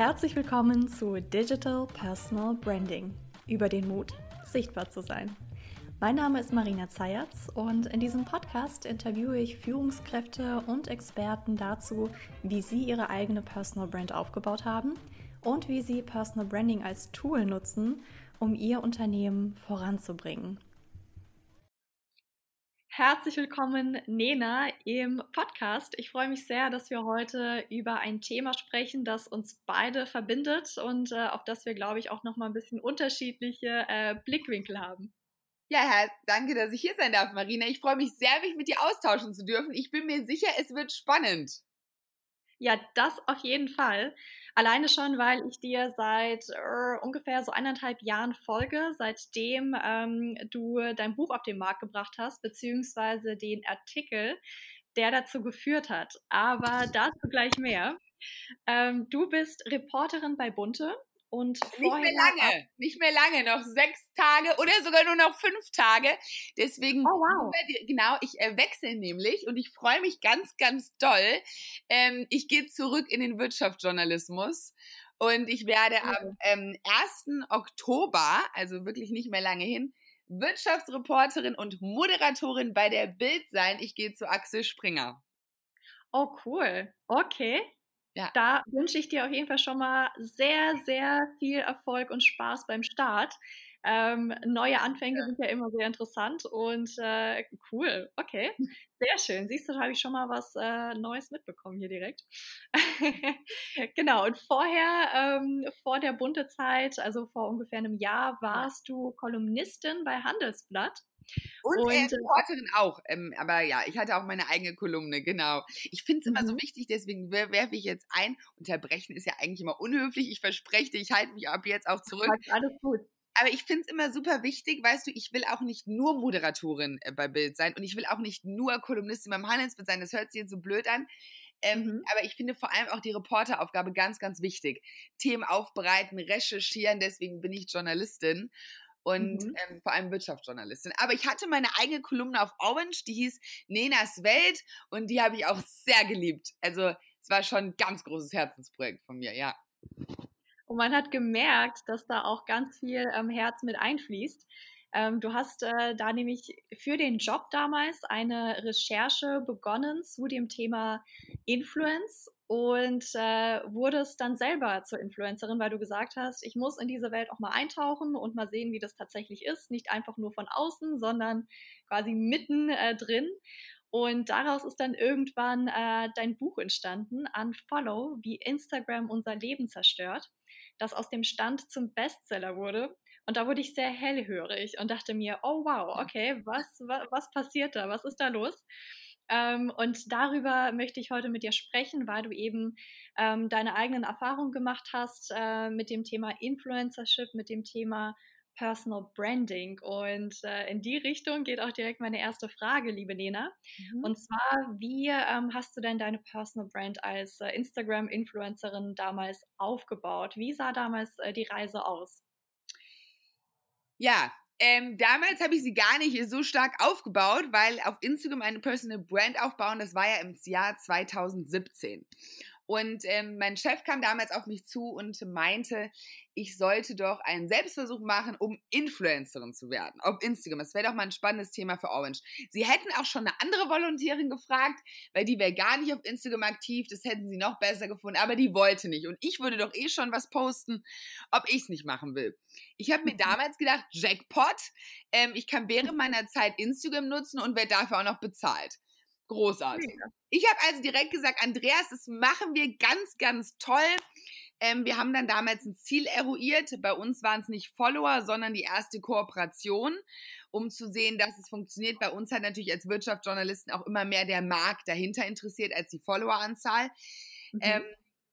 Herzlich willkommen zu Digital Personal Branding. Über den Mut, sichtbar zu sein. Mein Name ist Marina Zayatz und in diesem Podcast interviewe ich Führungskräfte und Experten dazu, wie sie ihre eigene Personal Brand aufgebaut haben und wie sie Personal Branding als Tool nutzen, um ihr Unternehmen voranzubringen. Herzlich willkommen, Nena, im Podcast. Ich freue mich sehr, dass wir heute über ein Thema sprechen, das uns beide verbindet und äh, auf das wir, glaube ich, auch noch mal ein bisschen unterschiedliche äh, Blickwinkel haben. Ja, danke, dass ich hier sein darf, Marina. Ich freue mich sehr, mich mit dir austauschen zu dürfen. Ich bin mir sicher, es wird spannend. Ja, das auf jeden Fall. Alleine schon, weil ich dir seit äh, ungefähr so eineinhalb Jahren folge, seitdem ähm, du dein Buch auf den Markt gebracht hast, beziehungsweise den Artikel, der dazu geführt hat. Aber dazu gleich mehr. Ähm, du bist Reporterin bei Bunte und nicht mehr lange, nicht mehr lange, noch sechs Tage oder sogar nur noch fünf Tage. Deswegen, oh, wow. genau, ich äh, wechsle nämlich und ich freue mich ganz, ganz doll. Ähm, ich gehe zurück in den Wirtschaftsjournalismus und ich werde am ähm, 1. Oktober, also wirklich nicht mehr lange hin, Wirtschaftsreporterin und Moderatorin bei der Bild sein. Ich gehe zu Axel Springer. Oh, cool. Okay. Ja. Da wünsche ich dir auf jeden Fall schon mal sehr, sehr viel Erfolg und Spaß beim Start. Ähm, neue Anfänge ja. sind ja immer sehr interessant und äh, cool. Okay, sehr schön. Siehst du, da habe ich schon mal was äh, Neues mitbekommen hier direkt. genau, und vorher, ähm, vor der bunte Zeit, also vor ungefähr einem Jahr, warst du Kolumnistin bei Handelsblatt. Und, und äh, Reporterin auch. Ähm, aber ja, ich hatte auch meine eigene Kolumne, genau. Ich finde es immer so mhm. wichtig, deswegen werfe ich jetzt ein. Unterbrechen ist ja eigentlich immer unhöflich. Ich verspreche dir, ich halte mich ab jetzt auch zurück. Alles gut. Aber ich finde es immer super wichtig, weißt du, ich will auch nicht nur Moderatorin äh, bei Bild sein und ich will auch nicht nur Kolumnistin beim Handelsbild sein. Das hört sich jetzt so blöd an. Ähm, mhm. Aber ich finde vor allem auch die Reporteraufgabe ganz, ganz wichtig. Themen aufbereiten, recherchieren, deswegen bin ich Journalistin und mhm. ähm, vor allem Wirtschaftsjournalistin. Aber ich hatte meine eigene Kolumne auf Orange, die hieß Nenas Welt und die habe ich auch sehr geliebt. Also es war schon ein ganz großes Herzensprojekt von mir, ja. Und man hat gemerkt, dass da auch ganz viel ähm, Herz mit einfließt. Ähm, du hast äh, da nämlich für den Job damals eine Recherche begonnen zu dem Thema Influence und äh, wurdest dann selber zur Influencerin, weil du gesagt hast, ich muss in diese Welt auch mal eintauchen und mal sehen, wie das tatsächlich ist. Nicht einfach nur von außen, sondern quasi mitten äh, drin. Und daraus ist dann irgendwann äh, dein Buch entstanden, Unfollow, wie Instagram unser Leben zerstört, das aus dem Stand zum Bestseller wurde und da wurde ich sehr hellhörig und dachte mir, oh wow, okay, was, was, was passiert da? Was ist da los? Ähm, und darüber möchte ich heute mit dir sprechen, weil du eben ähm, deine eigenen Erfahrungen gemacht hast äh, mit dem Thema Influencership, mit dem Thema Personal Branding. Und äh, in die Richtung geht auch direkt meine erste Frage, liebe Lena. Mhm. Und zwar, wie ähm, hast du denn deine Personal Brand als äh, Instagram-Influencerin damals aufgebaut? Wie sah damals äh, die Reise aus? Ja, ähm, damals habe ich sie gar nicht so stark aufgebaut, weil auf Instagram eine Personal Brand aufbauen, das war ja im Jahr 2017. Und ähm, mein Chef kam damals auf mich zu und meinte, ich sollte doch einen Selbstversuch machen, um Influencerin zu werden auf Instagram. Das wäre doch mal ein spannendes Thema für Orange. Sie hätten auch schon eine andere Volontärin gefragt, weil die wäre gar nicht auf Instagram aktiv. Das hätten sie noch besser gefunden, aber die wollte nicht. Und ich würde doch eh schon was posten, ob ich es nicht machen will. Ich habe mir mhm. damals gedacht, Jackpot, ähm, ich kann während meiner Zeit Instagram nutzen und werde dafür auch noch bezahlt. Großartig. Ich habe also direkt gesagt, Andreas, das machen wir ganz, ganz toll. Ähm, wir haben dann damals ein Ziel eruiert. Bei uns waren es nicht Follower, sondern die erste Kooperation, um zu sehen, dass es funktioniert. Bei uns hat natürlich als Wirtschaftsjournalisten auch immer mehr der Markt dahinter interessiert als die Followeranzahl. Mhm. Ähm,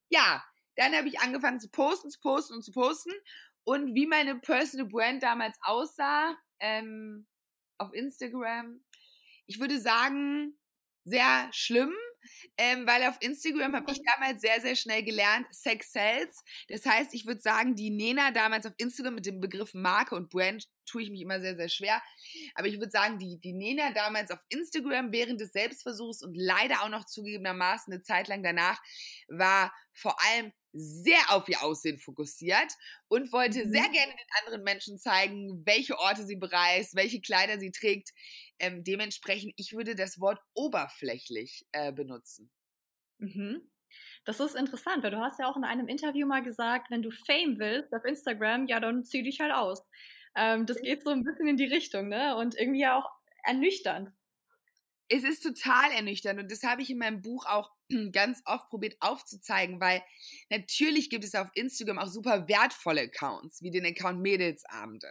ja, dann habe ich angefangen zu posten, zu posten und zu posten. Und wie meine Personal Brand damals aussah ähm, auf Instagram, ich würde sagen, sehr schlimm, ähm, weil auf Instagram habe ich damals sehr, sehr schnell gelernt, Sex sells. Das heißt, ich würde sagen, die Nena damals auf Instagram mit dem Begriff Marke und Brand tue ich mich immer sehr, sehr schwer. Aber ich würde sagen, die, die Nena damals auf Instagram während des Selbstversuchs und leider auch noch zugegebenermaßen eine Zeit lang danach war vor allem sehr auf ihr Aussehen fokussiert und wollte mhm. sehr gerne den anderen Menschen zeigen, welche Orte sie bereist, welche Kleider sie trägt. Ähm, dementsprechend, ich würde das Wort oberflächlich äh, benutzen. Mhm. Das ist interessant, weil du hast ja auch in einem Interview mal gesagt, wenn du Fame willst auf Instagram, ja, dann zieh dich halt aus. Ähm, das geht so ein bisschen in die Richtung, ne? Und irgendwie auch ernüchternd. Es ist total ernüchternd und das habe ich in meinem Buch auch ganz oft probiert aufzuzeigen, weil natürlich gibt es auf Instagram auch super wertvolle Accounts, wie den Account Mädelsabende,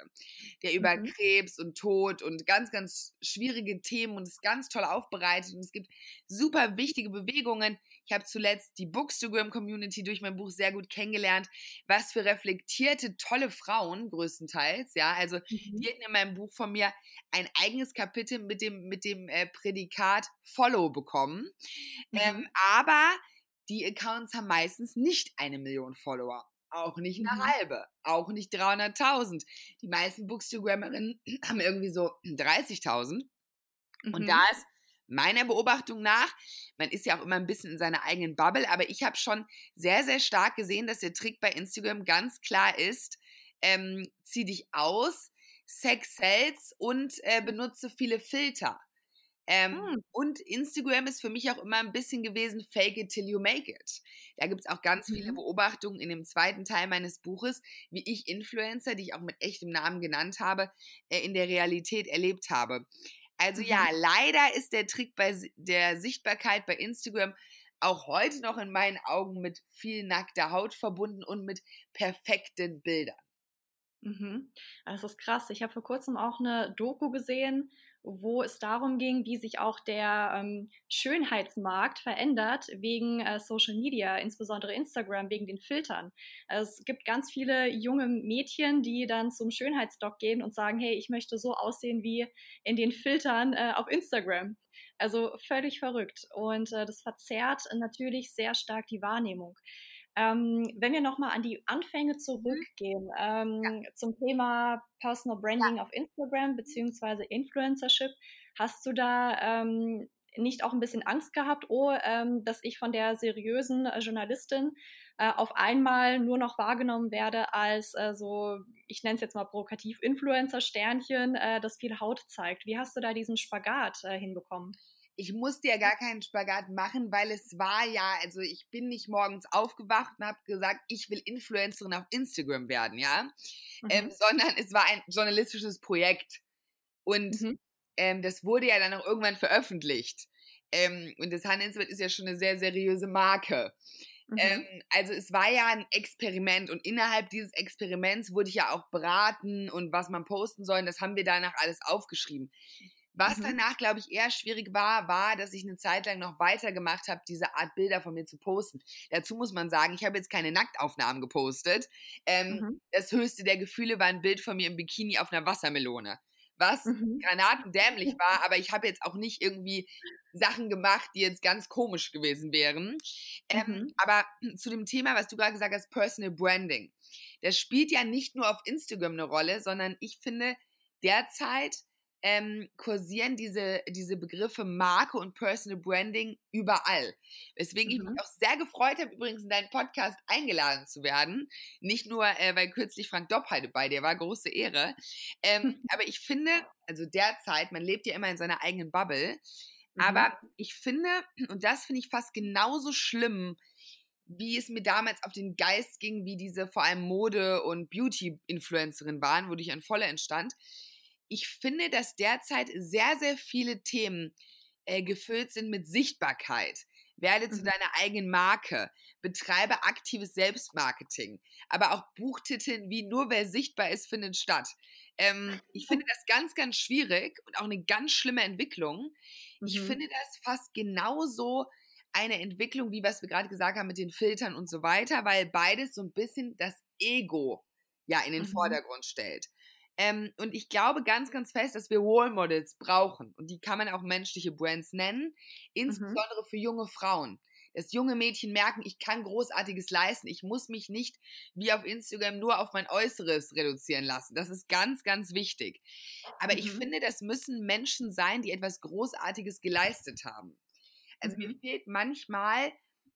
der über mhm. Krebs und Tod und ganz, ganz schwierige Themen und ist ganz toll aufbereitet und es gibt super wichtige Bewegungen. Ich habe zuletzt die Bookstagram-Community durch mein Buch sehr gut kennengelernt, was für reflektierte, tolle Frauen größtenteils, ja, also mhm. die hatten in meinem Buch von mir ein eigenes Kapitel mit dem, mit dem äh, Prädikat Follow bekommen. Ähm, mhm. Ähm, aber die Accounts haben meistens nicht eine Million Follower. Auch nicht eine mhm. halbe, auch nicht 300.000. Die meisten Bookstagrammerinnen haben irgendwie so 30.000. Mhm. Und da ist meiner Beobachtung nach, man ist ja auch immer ein bisschen in seiner eigenen Bubble, aber ich habe schon sehr, sehr stark gesehen, dass der Trick bei Instagram ganz klar ist, ähm, zieh dich aus, Sex sells und äh, benutze viele Filter. Ähm, hm. Und Instagram ist für mich auch immer ein bisschen gewesen, fake it till you make it. Da gibt es auch ganz viele mhm. Beobachtungen in dem zweiten Teil meines Buches, wie ich Influencer, die ich auch mit echtem Namen genannt habe, äh, in der Realität erlebt habe. Also mhm. ja, leider ist der Trick bei der Sichtbarkeit bei Instagram auch heute noch in meinen Augen mit viel nackter Haut verbunden und mit perfekten Bildern. Mhm. Das ist krass. Ich habe vor kurzem auch eine Doku gesehen, wo es darum ging, wie sich auch der ähm, Schönheitsmarkt verändert wegen äh, Social Media, insbesondere Instagram, wegen den Filtern. Es gibt ganz viele junge Mädchen, die dann zum Schönheitsdoc gehen und sagen, hey, ich möchte so aussehen wie in den Filtern äh, auf Instagram. Also völlig verrückt. Und äh, das verzerrt natürlich sehr stark die Wahrnehmung. Ähm, wenn wir nochmal an die Anfänge mhm. zurückgehen, ähm, ja. zum Thema Personal Branding ja. auf Instagram beziehungsweise Influencership, hast du da ähm, nicht auch ein bisschen Angst gehabt, oh, ähm, dass ich von der seriösen äh, Journalistin äh, auf einmal nur noch wahrgenommen werde als äh, so, ich nenne es jetzt mal provokativ, Influencer-Sternchen, äh, das viel Haut zeigt. Wie hast du da diesen Spagat äh, hinbekommen? Ich musste ja gar keinen Spagat machen, weil es war ja, also ich bin nicht morgens aufgewacht und habe gesagt, ich will Influencerin auf Instagram werden, ja, ähm, mhm. ähm, sondern es war ein journalistisches Projekt und mhm. ähm, das wurde ja dann auch irgendwann veröffentlicht. Ähm, und das Handelswelt ist ja schon eine sehr seriöse Marke. Mhm. Ähm, also es war ja ein Experiment und innerhalb dieses Experiments wurde ich ja auch beraten und was man posten soll, das haben wir danach alles aufgeschrieben. Was mhm. danach, glaube ich, eher schwierig war, war, dass ich eine Zeit lang noch weitergemacht habe, diese Art Bilder von mir zu posten. Dazu muss man sagen, ich habe jetzt keine Nacktaufnahmen gepostet. Ähm, mhm. Das höchste der Gefühle war ein Bild von mir im Bikini auf einer Wassermelone. Was mhm. granatendämlich war, aber ich habe jetzt auch nicht irgendwie Sachen gemacht, die jetzt ganz komisch gewesen wären. Ähm, mhm. aber zu dem Thema, was du gerade gesagt hast, Personal Branding. Das spielt ja nicht nur auf Instagram eine Rolle, sondern ich finde derzeit ähm, kursieren diese, diese Begriffe Marke und Personal Branding überall. Weswegen mhm. ich mich auch sehr gefreut habe, übrigens in deinen Podcast eingeladen zu werden. Nicht nur, äh, weil kürzlich Frank Doppheide bei dir war, große Ehre. Ähm, aber ich finde, also derzeit, man lebt ja immer in seiner eigenen Bubble. Mhm. Aber ich finde, und das finde ich fast genauso schlimm, wie es mir damals auf den Geist ging, wie diese vor allem Mode- und Beauty-Influencerin waren, wodurch ein Voller entstand ich finde, dass derzeit sehr, sehr viele Themen äh, gefüllt sind mit Sichtbarkeit. Werde zu mhm. deiner eigenen Marke. Betreibe aktives Selbstmarketing. Aber auch Buchtiteln wie Nur wer sichtbar ist, findet statt. Ähm, ich finde das ganz, ganz schwierig und auch eine ganz schlimme Entwicklung. Ich mhm. finde das fast genauso eine Entwicklung, wie was wir gerade gesagt haben mit den Filtern und so weiter, weil beides so ein bisschen das Ego ja in den mhm. Vordergrund stellt. Ähm, und ich glaube ganz, ganz fest, dass wir Role Models brauchen. Und die kann man auch menschliche Brands nennen, insbesondere mhm. für junge Frauen dass junge Mädchen merken, ich kann Großartiges leisten. Ich muss mich nicht wie auf Instagram nur auf mein Äußeres reduzieren lassen. Das ist ganz, ganz wichtig. Aber mhm. ich finde, das müssen Menschen sein, die etwas Großartiges geleistet haben. Also mhm. mir fehlt manchmal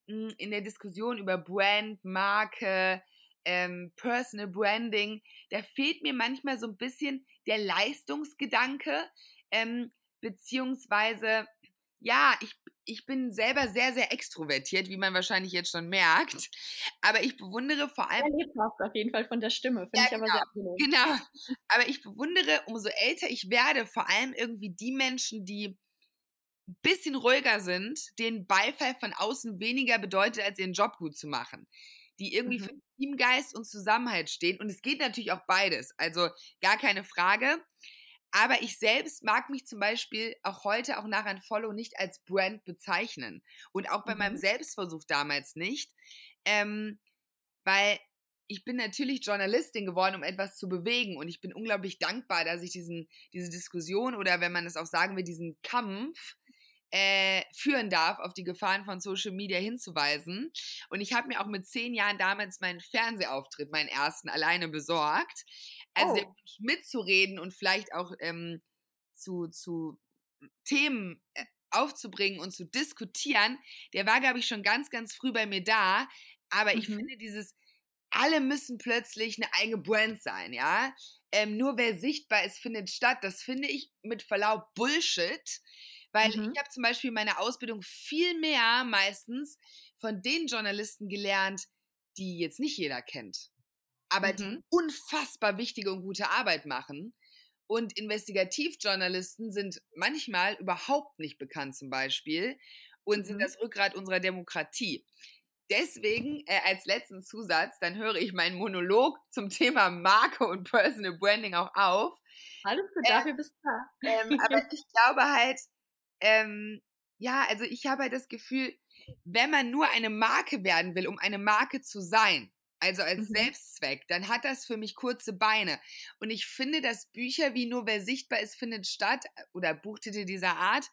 mh, hm, in der Diskussion über Brand, Marke, ähm, Personal Branding, da fehlt mir manchmal so ein bisschen der Leistungsgedanke, ähm, beziehungsweise ja, ich, ich bin selber sehr, sehr extrovertiert, wie man wahrscheinlich jetzt schon merkt. Aber ich bewundere vor allem. Ja, lebhaft auf jeden Fall von der Stimme, finde ja, ich aber genau, sehr angenehm. Genau. Aber ich bewundere, umso älter ich werde, vor allem irgendwie die Menschen, die ein bisschen ruhiger sind, denen Beifall von außen weniger bedeutet, als ihren Job gut zu machen. Die irgendwie mhm. für Teamgeist und Zusammenhalt stehen. Und es geht natürlich auch beides. Also gar keine Frage. Aber ich selbst mag mich zum Beispiel auch heute, auch nach ein Follow, nicht als Brand bezeichnen. Und auch bei mhm. meinem Selbstversuch damals nicht. Ähm, weil ich bin natürlich Journalistin geworden, um etwas zu bewegen. Und ich bin unglaublich dankbar, dass ich diesen, diese Diskussion oder wenn man es auch sagen will, diesen Kampf äh, führen darf, auf die Gefahren von Social Media hinzuweisen. Und ich habe mir auch mit zehn Jahren damals meinen Fernsehauftritt, meinen ersten, alleine besorgt. Also oh. mitzureden und vielleicht auch ähm, zu, zu Themen äh, aufzubringen und zu diskutieren, der war, glaube ich, schon ganz, ganz früh bei mir da. Aber ich mhm. finde dieses, alle müssen plötzlich eine eigene Brand sein, ja. Ähm, nur wer sichtbar ist, findet statt. Das finde ich mit Verlaub Bullshit. Weil mhm. ich habe zum Beispiel meine Ausbildung viel mehr meistens von den Journalisten gelernt, die jetzt nicht jeder kennt aber mhm. die unfassbar wichtige und gute Arbeit machen. Und Investigativjournalisten sind manchmal überhaupt nicht bekannt zum Beispiel und sind mhm. das Rückgrat unserer Demokratie. Deswegen äh, als letzten Zusatz, dann höre ich meinen Monolog zum Thema Marke und Personal Branding auch auf. Alles gut, ähm, dafür bist du da. Ähm, aber ich glaube halt, ähm, ja, also ich habe halt das Gefühl, wenn man nur eine Marke werden will, um eine Marke zu sein, also als mhm. Selbstzweck, dann hat das für mich kurze Beine. Und ich finde, dass Bücher wie Nur wer sichtbar ist, findet statt äh, oder Buchtitel dieser Art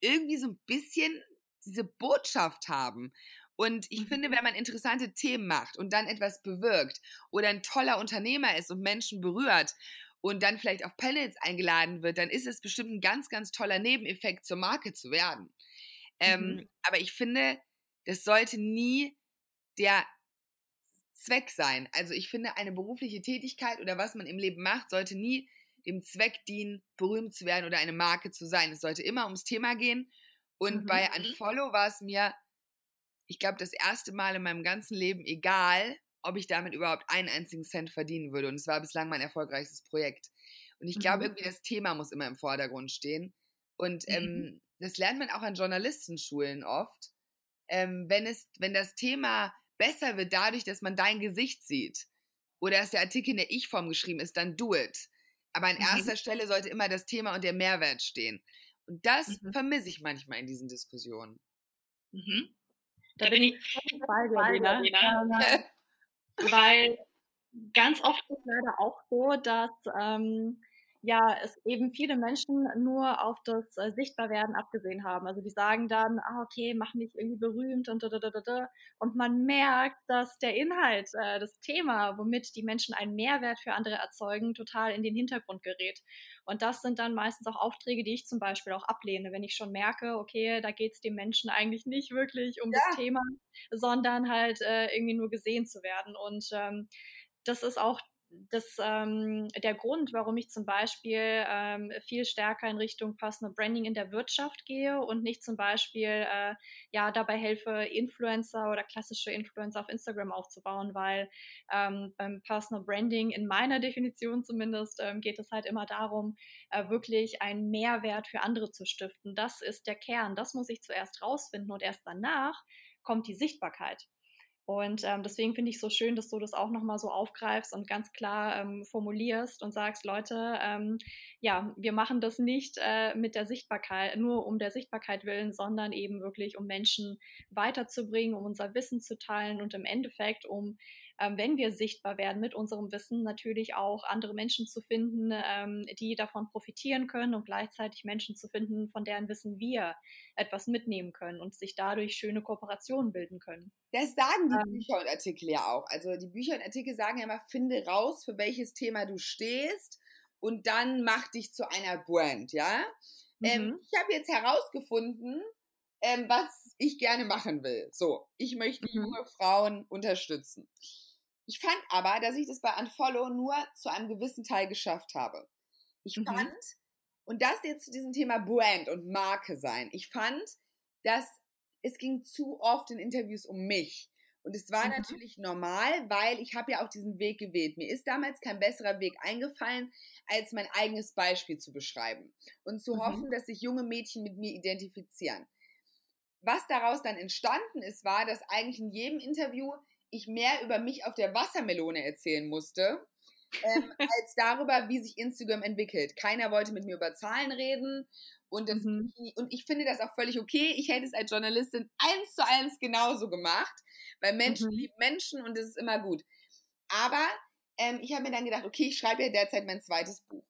irgendwie so ein bisschen diese Botschaft haben. Und ich mhm. finde, wenn man interessante Themen macht und dann etwas bewirkt oder ein toller Unternehmer ist und Menschen berührt und dann vielleicht auf Panels eingeladen wird, dann ist es bestimmt ein ganz, ganz toller Nebeneffekt zur Marke zu werden. Ähm, mhm. Ähm, aber ich finde, das sollte nie der Zweck sein. Also ich finde, eine berufliche Tätigkeit oder was man im Leben macht, sollte nie dem Zweck dienen, berühmt zu werden oder eine Marke zu sein. Es sollte immer ums Thema gehen. Und mhm. bei mhm. Unfollow war es mir, ich glaube, das erste Mal in meinem ganzen Leben egal, ob ich damit überhaupt einen einzigen Cent verdienen würde. Und es war bislang mein erfolgreichstes Projekt. Und ich glaube, mhm. irgendwie das Thema muss immer im Vordergrund stehen. Und ähm, mhm. das lernt man auch an Journalistenschulen oft. Ähm, wenn, es, wenn das Thema besser wird dadurch, dass man dein Gesicht sieht oder dass der Artikel in der Ich-Form geschrieben ist, dann do it. Aber an mhm. erster Stelle sollte immer das Thema und der Mehrwert stehen. Und das mhm. vermisse ich manchmal in diesen Diskussionen. Mhm. Da, da bin ich voll bei dir. Ähm, weil ganz oft ist leider auch so, dass ähm, ja, es eben viele Menschen nur auf das äh, Sichtbarwerden abgesehen haben. Also die sagen dann, ah, okay, mach mich irgendwie berühmt und da, da, da, da. Und man merkt, dass der Inhalt, äh, das Thema, womit die Menschen einen Mehrwert für andere erzeugen, total in den Hintergrund gerät. Und das sind dann meistens auch Aufträge, die ich zum Beispiel auch ablehne, wenn ich schon merke, okay, da geht es dem Menschen eigentlich nicht wirklich um ja. das Thema, sondern halt äh, irgendwie nur gesehen zu werden. Und ähm, das ist auch das, ähm, der Grund, warum ich zum Beispiel ähm, viel stärker in Richtung Personal Branding in der Wirtschaft gehe und nicht zum Beispiel äh, ja dabei helfe, Influencer oder klassische Influencer auf Instagram aufzubauen, weil ähm, beim Personal Branding in meiner Definition zumindest ähm, geht es halt immer darum, äh, wirklich einen Mehrwert für andere zu stiften. Das ist der Kern. Das muss ich zuerst rausfinden und erst danach kommt die Sichtbarkeit. Und ähm, deswegen finde ich so schön, dass du das auch nochmal so aufgreifst und ganz klar ähm, formulierst und sagst, Leute, ähm, ja, wir machen das nicht äh, mit der Sichtbarkeit, nur um der Sichtbarkeit willen, sondern eben wirklich, um Menschen weiterzubringen, um unser Wissen zu teilen und im Endeffekt, um wenn wir sichtbar werden mit unserem Wissen, natürlich auch andere Menschen zu finden, ähm, die davon profitieren können und gleichzeitig Menschen zu finden, von deren Wissen wir etwas mitnehmen können und sich dadurch schöne Kooperationen bilden können. Das sagen die ähm, Bücher und Artikel ja auch. Also die Bücher und Artikel sagen ja immer, finde raus, für welches Thema du stehst und dann mach dich zu einer Brand, ja? Ähm, mhm. Ähm, ich habe jetzt herausgefunden, ähm, was ich gerne machen will. So, ich möchte mhm. junge Frauen unterstützen. Ich fand aber, dass ich das bei Unfollow nur zu einem gewissen Teil geschafft habe. Ich mhm. fand, und das jetzt zu diesem Thema Brand und Marke sein, ich fand, dass es ging zu oft in Interviews um mich. Und es war mhm. natürlich normal, weil ich habe ja auch diesen Weg gewählt. Mir ist damals kein besserer Weg eingefallen, als mein eigenes Beispiel zu beschreiben und zu mhm. hoffen, dass sich junge Mädchen mit mir identifizieren. Was daraus dann entstanden ist, war, dass eigentlich in jedem Interview ich mehr über mich auf der Wassermelone erzählen musste, ähm, als darüber, wie sich Instagram entwickelt. Keiner wollte mit mir über Zahlen reden. Und, das, mhm. und ich finde das auch völlig okay. Ich hätte es als Journalistin eins zu eins genauso gemacht, weil Menschen mhm. lieben Menschen und das ist immer gut. Aber ähm, ich habe mir dann gedacht, okay, ich schreibe ja derzeit mein zweites Buch.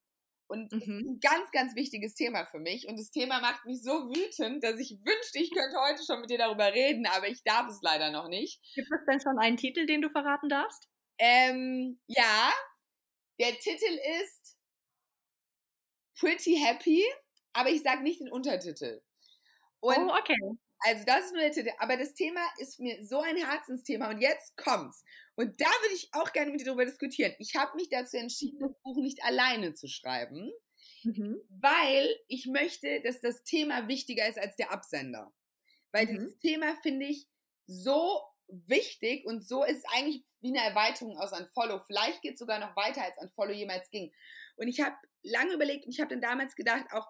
Und mhm. ein ganz, ganz wichtiges Thema für mich. Und das Thema macht mich so wütend, dass ich wünschte, ich könnte heute schon mit dir darüber reden, aber ich darf es leider noch nicht. Gibt es denn schon einen Titel, den du verraten darfst? Ähm, ja. Der Titel ist Pretty Happy, aber ich sage nicht den Untertitel. Und oh, okay. Also das ist nur der Titel. Aber das Thema ist mir so ein Herzensthema und jetzt kommt's. Und da würde ich auch gerne mit dir darüber diskutieren. Ich habe mich dazu entschieden, das Buch nicht alleine zu schreiben, mhm. weil ich möchte, dass das Thema wichtiger ist als der Absender. Weil mhm. dieses Thema finde ich so wichtig und so ist es eigentlich wie eine Erweiterung aus Unfollow. Vielleicht geht es sogar noch weiter, als Unfollow jemals ging. Und ich habe lange überlegt und ich habe dann damals gedacht, auch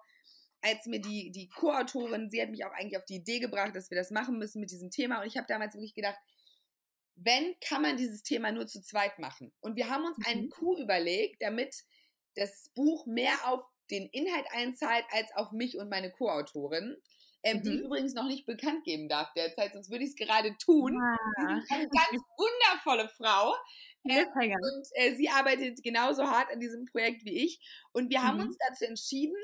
als mir die, die Co-Autorin, sie hat mich auch eigentlich auf die Idee gebracht, dass wir das machen müssen mit diesem Thema. Und ich habe damals wirklich gedacht, wenn, kann man dieses Thema nur zu zweit machen. Und wir haben uns mhm. einen Coup überlegt, damit das Buch mehr auf den Inhalt einzahlt als auf mich und meine Co-Autorin. Ähm, mhm. Die übrigens noch nicht bekannt geben darf derzeit, sonst würde ich es gerade tun. Ja. Eine ganz wundervolle Frau. Äh, und äh, sie arbeitet genauso hart an diesem Projekt wie ich. Und wir haben mhm. uns dazu entschieden,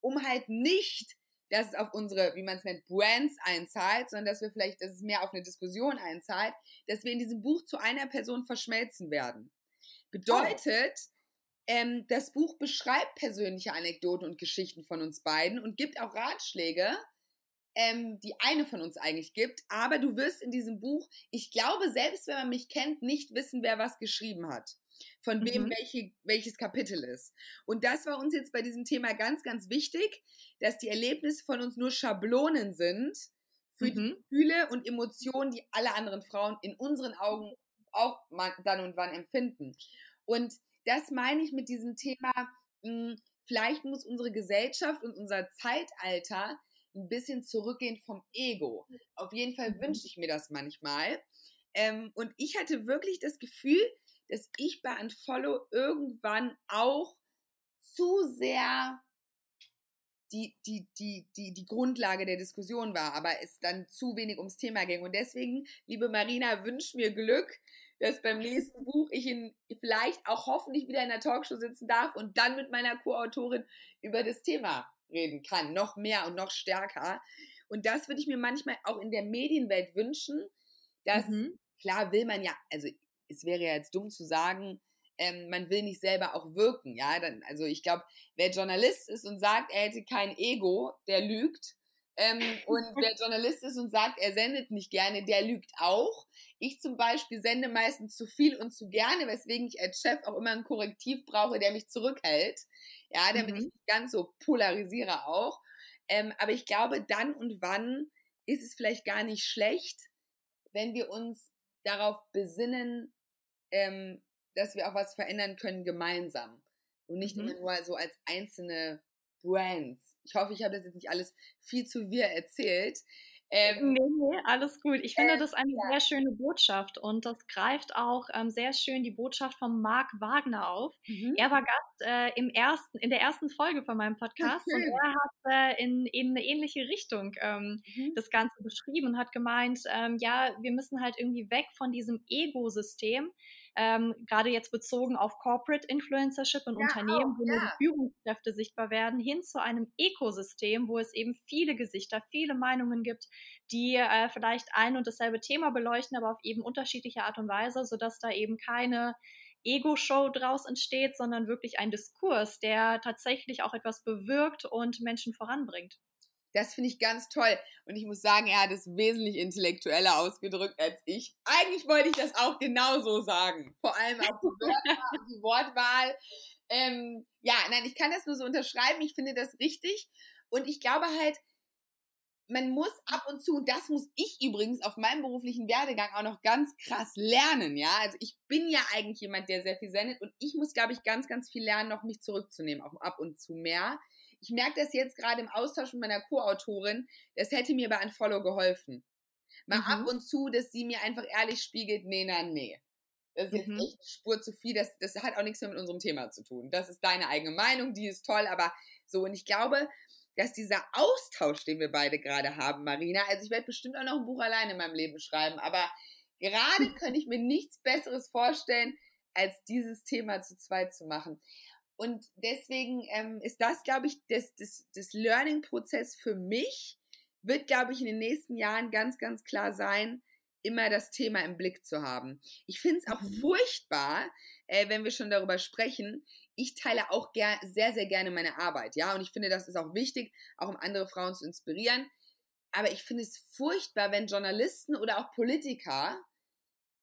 um halt nicht, dass es auf unsere, wie man es nennt, Brands einzahlt, sondern dass wir vielleicht, dass es mehr auf eine Diskussion einzahlt, dass wir in diesem Buch zu einer Person verschmelzen werden. Bedeutet, oh. ähm, das Buch beschreibt persönliche Anekdoten und Geschichten von uns beiden und gibt auch Ratschläge, ähm, die eine von uns eigentlich gibt. Aber du wirst in diesem Buch, ich glaube, selbst wenn man mich kennt, nicht wissen, wer was geschrieben hat von wem mhm. welche, welches Kapitel ist. Und das war uns jetzt bei diesem Thema ganz, ganz wichtig, dass die Erlebnisse von uns nur Schablonen sind für mhm. die Gefühle und Emotionen, die alle anderen Frauen in unseren Augen auch dann und wann empfinden. Und das meine ich mit diesem Thema, mh, hm, vielleicht muss unsere Gesellschaft und unser Zeitalter ein bisschen zurückgehen vom Ego. Auf jeden Fall mhm. wünsche ich mir das manchmal. Ähm, und ich hatte wirklich das Gefühl, dass ich bei Unfollow irgendwann auch zu sehr die, die, die, die, die Grundlage der Diskussion war, aber es dann zu wenig ums Thema ging. Und deswegen, liebe Marina, wünsch mir Glück, dass beim nächsten Buch ich in, vielleicht auch hoffentlich wieder in der Talkshow sitzen darf und dann mit meiner Co-Autorin über das Thema reden kann. Noch mehr und noch stärker. Und das würde ich mir manchmal auch in der Medienwelt wünschen, dass, mhm. klar will man ja, also es wäre ja jetzt dumm zu sagen, ähm, man will nicht selber auch wirken, ja. Dann, also ich glaube, wer Journalist ist und sagt, er hätte kein Ego, der lügt. Ähm, und wer Journalist ist und sagt, er sendet nicht gerne, der lügt auch. Ich zum Beispiel sende meistens zu viel und zu gerne, weswegen ich als Chef auch immer ein Korrektiv brauche, der mich zurückhält. Ja, damit mhm. ich nicht ganz so polarisiere auch. Ähm, aber ich glaube, dann und wann ist es vielleicht gar nicht schlecht, wenn wir uns darauf besinnen, ähm, dass wir auch was verändern können gemeinsam und nicht mhm. immer nur so als einzelne Brands. Ich hoffe, ich habe das jetzt nicht alles viel zu wir erzählt. Ähm, nee, nee, alles gut. Ich finde äh, das eine ja. sehr schöne Botschaft und das greift auch ähm, sehr schön die Botschaft von Marc Wagner auf. Mhm. Er war Gast äh, im ersten, in der ersten Folge von meinem Podcast und er hat äh, in, in eine ähnliche Richtung ähm, mhm. das Ganze beschrieben und hat gemeint, ähm, ja, wir müssen halt irgendwie weg von diesem Ego-System ähm, gerade jetzt bezogen auf Corporate Influencership und ja, Unternehmen, wo ja. die Führungskräfte sichtbar werden, hin zu einem Ökosystem, wo es eben viele Gesichter, viele Meinungen gibt, die äh, vielleicht ein und dasselbe Thema beleuchten, aber auf eben unterschiedliche Art und Weise, sodass da eben keine Ego-Show draus entsteht, sondern wirklich ein Diskurs, der tatsächlich auch etwas bewirkt und Menschen voranbringt. Das finde ich ganz toll. Und ich muss sagen, er hat es wesentlich intellektueller ausgedrückt als ich. Eigentlich wollte ich das auch genauso sagen. Vor allem auch die, Wörter, die Wortwahl. Ähm, ja, nein, ich kann das nur so unterschreiben. Ich finde das richtig. Und ich glaube halt, man muss ab und zu, und das muss ich übrigens auf meinem beruflichen Werdegang auch noch ganz krass lernen, ja. Also ich bin ja eigentlich jemand, der sehr viel sendet und ich muss, glaube ich, ganz, ganz viel lernen, noch mich zurückzunehmen, auch ab und zu mehr ich merke das jetzt gerade im Austausch mit meiner Co-Autorin, das hätte mir bei Unfollow geholfen. Mal mhm. ab und zu, dass sie mir einfach ehrlich spiegelt, nee, na, nee. Das ist jetzt mhm. echt Spur zu viel. Das, das hat auch nichts mehr mit unserem Thema zu tun. Das ist deine eigene Meinung, die ist toll, aber so. Und ich glaube, dass dieser Austausch, den wir beide gerade haben, Marina, also ich werde bestimmt auch noch ein Buch alleine in meinem Leben schreiben, aber gerade könnte ich mir nichts Besseres vorstellen, als dieses Thema zu zweit zu machen. Und deswegen ähm, ist das, glaube ich, das, das, das Learning-Prozess für mich, wird, glaube ich, in den nächsten Jahren ganz, ganz klar sein, immer das Thema im Blick zu haben. Ich finde es auch mhm. furchtbar, äh, wenn wir schon darüber sprechen. Ich teile auch sehr, sehr gerne meine Arbeit, ja, und ich finde, das ist auch wichtig, auch um andere Frauen zu inspirieren. Aber ich finde es furchtbar, wenn Journalisten oder auch Politiker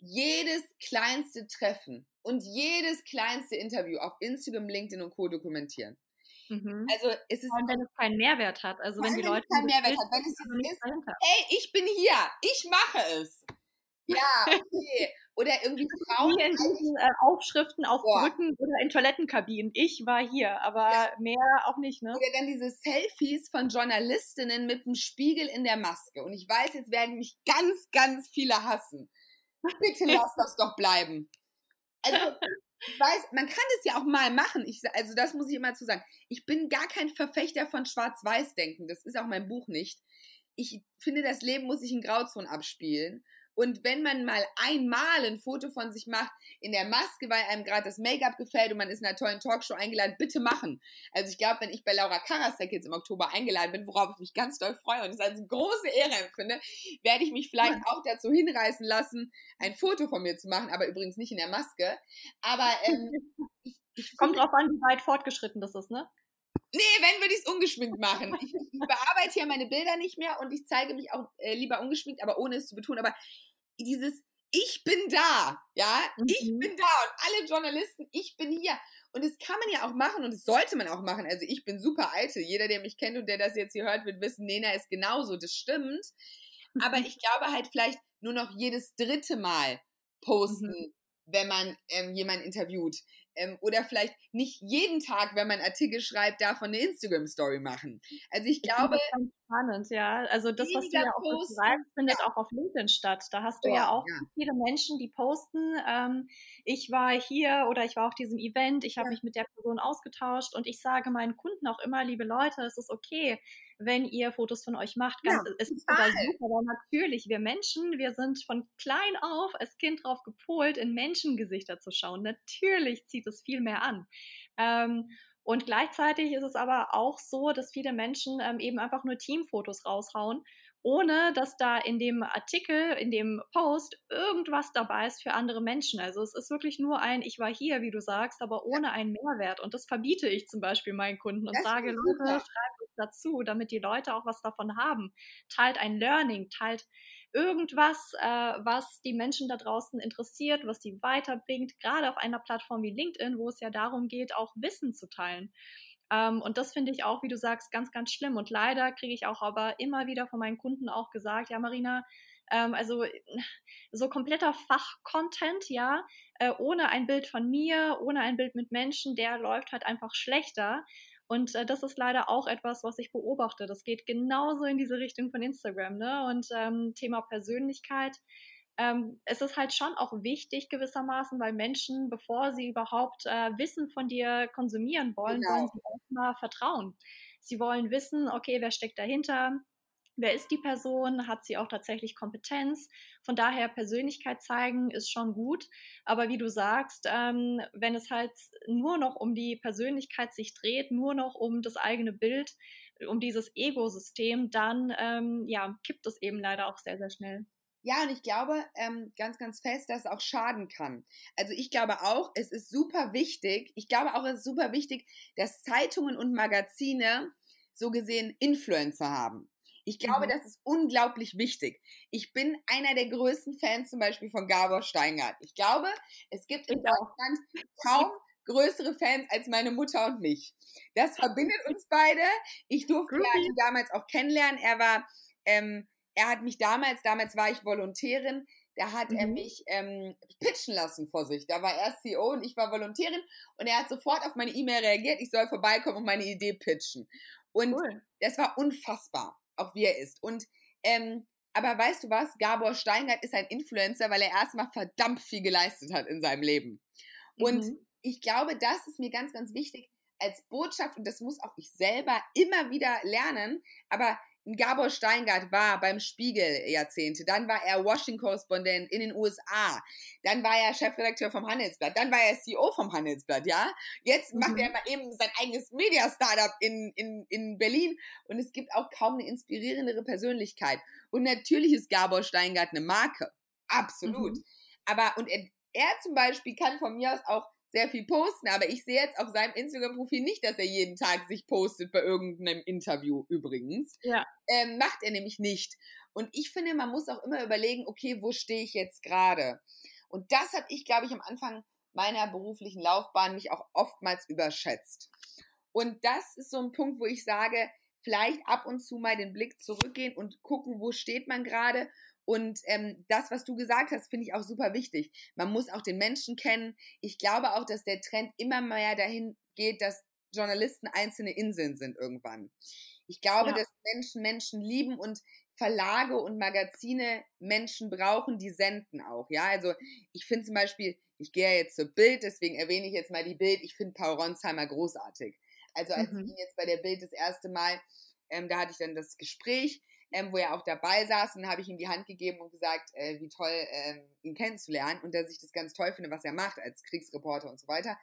jedes kleinste Treffen und jedes kleinste Interview auf Instagram, LinkedIn und Co. dokumentieren. Mhm. Also es ist und wenn es keinen Mehrwert hat, also wenn die Leute keinen Mehrwert hat, wenn es ist, hey, ich bin hier, ich mache es. Ja, okay. Oder irgendwie Frauen. Hier in diesen äh, Aufschriften auf Boah. Brücken oder in Toilettenkabinen. Ich war hier, aber ja. mehr auch nicht, ne? Oder dann diese Selfies von Journalistinnen mit dem Spiegel in der Maske. Und ich weiß, jetzt werden mich ganz, ganz viele hassen. Bitte lass das doch bleiben. Also, ich weiß, man kann es ja auch mal machen. Ich, also, das muss ich immer zu sagen. Ich bin gar kein Verfechter von Schwarz-Weiß-Denken. Das ist auch mein Buch nicht. Ich finde, das Leben muss sich in Grauzonen abspielen. Und wenn man mal einmal ein Foto von sich macht in der Maske, weil einem gerade das Make-up gefällt und man ist in einer tollen Talkshow eingeladen, bitte machen. Also ich glaube, wenn ich bei Laura Karasek jetzt im Oktober eingeladen bin, worauf ich mich ganz doll freue und es als große Ehre empfinde, werde ich mich vielleicht auch dazu hinreißen lassen, ein Foto von mir zu machen, aber übrigens nicht in der Maske. Aber ähm, ich, ich Kommt drauf an, wie weit fortgeschritten das ist, ne? Nee, wenn würde ich es ungeschminkt machen. Ich, bearbeite ja meine Bilder nicht mehr und ich zeige mich auch äh, lieber ungeschminkt, aber ohne es zu betonen. Aber dieses Ich bin da, ja, mhm. ich bin da und alle Journalisten, ich bin hier. Und das kann man ja auch machen und das sollte man auch machen. Also ich bin super alte. Jeder, der mich kennt und der das jetzt hier hört, wird wissen, Nena ist genauso. Das stimmt. Aber ich glaube halt vielleicht nur noch jedes dritte Mal posten, mhm. wenn man ähm, jemanden interviewt. Ähm, oder vielleicht nicht jeden Tag, wenn man Artikel schreibt, davon eine Instagram-Story machen. Also ich glaube. Spannend, ja. Also das, was du ja auch posten, sagst, findet ja. auch auf LinkedIn statt. Da hast du oh, ja auch ja. viele Menschen, die posten, ähm, ich war hier oder ich war auf diesem Event, ich habe ja. mich mit der Person ausgetauscht und ich sage meinen Kunden auch immer, liebe Leute, es ist okay, wenn ihr Fotos von euch macht. Ganz, ja, es ist aber super, weil natürlich, wir Menschen, wir sind von klein auf als Kind drauf gepolt, in Menschengesichter zu schauen. Natürlich zieht es viel mehr an. Ähm, und gleichzeitig ist es aber auch so, dass viele Menschen ähm, eben einfach nur Teamfotos raushauen ohne dass da in dem Artikel, in dem Post irgendwas dabei ist für andere Menschen. Also es ist wirklich nur ein, ich war hier, wie du sagst, aber ohne einen Mehrwert. Und das verbiete ich zum Beispiel meinen Kunden und das sage, Leute, schreibt es dazu, damit die Leute auch was davon haben. Teilt ein Learning, teilt irgendwas, äh, was die Menschen da draußen interessiert, was die weiterbringt, gerade auf einer Plattform wie LinkedIn, wo es ja darum geht, auch Wissen zu teilen. Ähm, und das finde ich auch, wie du sagst, ganz, ganz schlimm. Und leider kriege ich auch aber immer wieder von meinen Kunden auch gesagt, ja, Marina, ähm, also so kompletter Fachcontent, ja, äh, ohne ein Bild von mir, ohne ein Bild mit Menschen, der läuft halt einfach schlechter. Und äh, das ist leider auch etwas, was ich beobachte. Das geht genauso in diese Richtung von Instagram. Ne? Und ähm, Thema Persönlichkeit. Ähm, es ist halt schon auch wichtig gewissermaßen, weil Menschen, bevor sie überhaupt äh, Wissen von dir konsumieren wollen, genau. wollen sie erstmal vertrauen. Sie wollen wissen, okay, wer steckt dahinter? Wer ist die Person, hat sie auch tatsächlich Kompetenz. Von daher Persönlichkeit zeigen ist schon gut. Aber wie du sagst, ähm, wenn es halt nur noch um die Persönlichkeit sich dreht, nur noch um das eigene Bild, um dieses Ego-System, dann ähm, ja, kippt es eben leider auch sehr, sehr schnell. Ja, und ich glaube ähm, ganz, ganz fest, dass es auch schaden kann. Also ich glaube auch, es ist super wichtig, ich glaube auch, es ist super wichtig, dass Zeitungen und Magazine so gesehen Influencer haben. Ich glaube, mhm. das ist unglaublich wichtig. Ich bin einer der größten Fans zum Beispiel von Gabor Steingart. Ich glaube, es gibt in Deutschland kaum größere Fans als meine Mutter und mich. Das verbindet uns beide. Ich durfte ihn damals auch kennenlernen. Er war, ähm, er hat mich damals, damals war ich Volontärin, da hat mhm. er mich ähm, pitchen lassen vor sich. Da war er CEO und ich war Volontärin und er hat sofort auf meine E-Mail reagiert, ich soll vorbeikommen und meine Idee pitchen. Und cool. das war unfassbar auch wie er ist. Und ähm, aber weißt du was? Gabor Steingart ist ein Influencer, weil er erstmal verdammt viel geleistet hat in seinem Leben. Und mhm. ich glaube, das ist mir ganz, ganz wichtig als Botschaft, und das muss auch ich selber immer wieder lernen, aber Gabor Steingart war beim Spiegel Jahrzehnte, dann war er Washington-Korrespondent in den USA, dann war er Chefredakteur vom Handelsblatt, dann war er CEO vom Handelsblatt, ja. Jetzt macht mhm. er mal eben sein eigenes Media-Startup in, in, in Berlin und es gibt auch kaum eine inspirierendere Persönlichkeit. Und natürlich ist Gabor Steingart eine Marke. Absolut. Mhm. Aber, und er, er zum Beispiel kann von mir aus auch sehr viel posten, aber ich sehe jetzt auf seinem Instagram-Profil nicht, dass er jeden Tag sich postet bei irgendeinem Interview übrigens. Ja. Ähm, macht er nämlich nicht. Und ich finde, man muss auch immer überlegen, okay, wo stehe ich jetzt gerade? Und das habe ich, glaube ich, am Anfang meiner beruflichen Laufbahn mich auch oftmals überschätzt. Und das ist so ein Punkt, wo ich sage, vielleicht ab und zu mal den Blick zurückgehen und gucken, wo steht man gerade und ähm, das, was du gesagt hast, finde ich auch super wichtig. Man muss auch den Menschen kennen. Ich glaube auch, dass der Trend immer mehr dahin geht, dass Journalisten einzelne Inseln sind irgendwann. Ich glaube, ja. dass Menschen Menschen lieben und Verlage und Magazine Menschen brauchen, die senden auch. Ja, also ich finde zum Beispiel, ich gehe ja jetzt zur Bild, deswegen erwähne ich jetzt mal die Bild. Ich finde Paul Ronsheimer großartig. Also als mhm. ich ihn jetzt bei der Bild das erste Mal, ähm, da hatte ich dann das Gespräch ähm, wo er auch dabei saß. Und dann habe ich ihm die Hand gegeben und gesagt, äh, wie toll, äh, ihn kennenzulernen und dass ich das ganz toll finde, was er macht als Kriegsreporter und so weiter.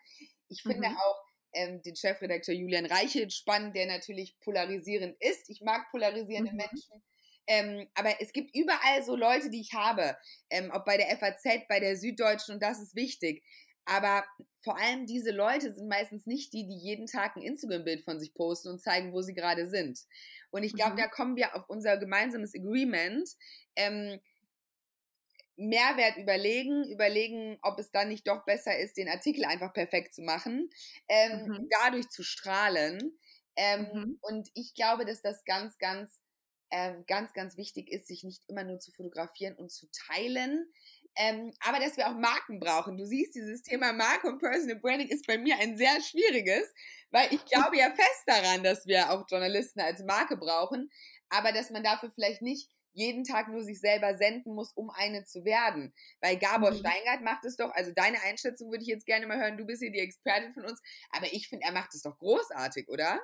Ich finde mhm. auch ähm, den Chefredakteur Julian Reichelt spannend, der natürlich polarisierend ist. Ich mag polarisierende mhm. Menschen. Ähm, aber es gibt überall so Leute, die ich habe, ähm, ob bei der FAZ, bei der Süddeutschen, und das ist wichtig. Aber vor allem diese Leute sind meistens nicht die, die jeden Tag ein Instagram-Bild von sich posten und zeigen, wo sie gerade sind. Und ich glaube, mhm. da kommen wir auf unser gemeinsames Agreement. Ähm, Mehrwert überlegen, überlegen, ob es dann nicht doch besser ist, den Artikel einfach perfekt zu machen, ähm, mhm. dadurch zu strahlen. Ähm, mhm. Und ich glaube, dass das ganz, ganz, ähm, ganz, ganz wichtig ist, sich nicht immer nur zu fotografieren und zu teilen, ähm, aber dass wir auch Marken brauchen. Du siehst, dieses Thema Marke und Personal Branding ist bei mir ein sehr schwieriges, weil ich glaube ja fest daran, dass wir auch Journalisten als Marke brauchen, aber dass man dafür vielleicht nicht jeden Tag nur sich selber senden muss, um eine zu werden. Weil Gabor mhm. Steingart macht es doch, also deine Einschätzung würde ich jetzt gerne mal hören, du bist hier die Expertin von uns, aber ich finde, er macht es doch großartig, oder?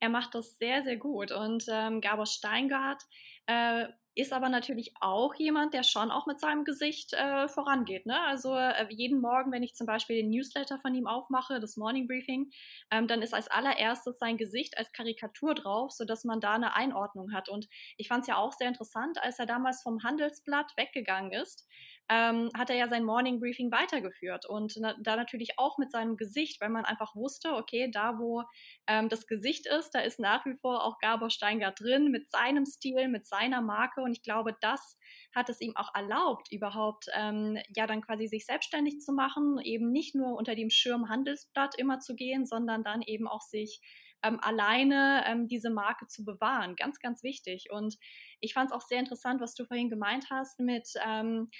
Er macht das sehr, sehr gut. Und ähm, Gabor Steingart äh, ist aber natürlich auch jemand, der schon auch mit seinem Gesicht äh, vorangeht. Ne? Also äh, jeden Morgen, wenn ich zum Beispiel den Newsletter von ihm aufmache, das Morning Briefing, ähm, dann ist als allererstes sein Gesicht als Karikatur drauf, sodass man da eine Einordnung hat. Und ich fand es ja auch sehr interessant, als er damals vom Handelsblatt weggegangen ist, ähm, hat er ja sein Morning Briefing weitergeführt und na, da natürlich auch mit seinem Gesicht, weil man einfach wusste, okay, da wo ähm, das Gesicht ist, da ist nach wie vor auch Gabor Steingart drin mit seinem Stil, mit seiner Marke und ich glaube, das hat es ihm auch erlaubt, überhaupt ähm, ja dann quasi sich selbstständig zu machen, eben nicht nur unter dem Schirm Handelsblatt immer zu gehen, sondern dann eben auch sich ähm, alleine ähm, diese Marke zu bewahren. Ganz, ganz wichtig. Und ich fand es auch sehr interessant, was du vorhin gemeint hast mit, ähm,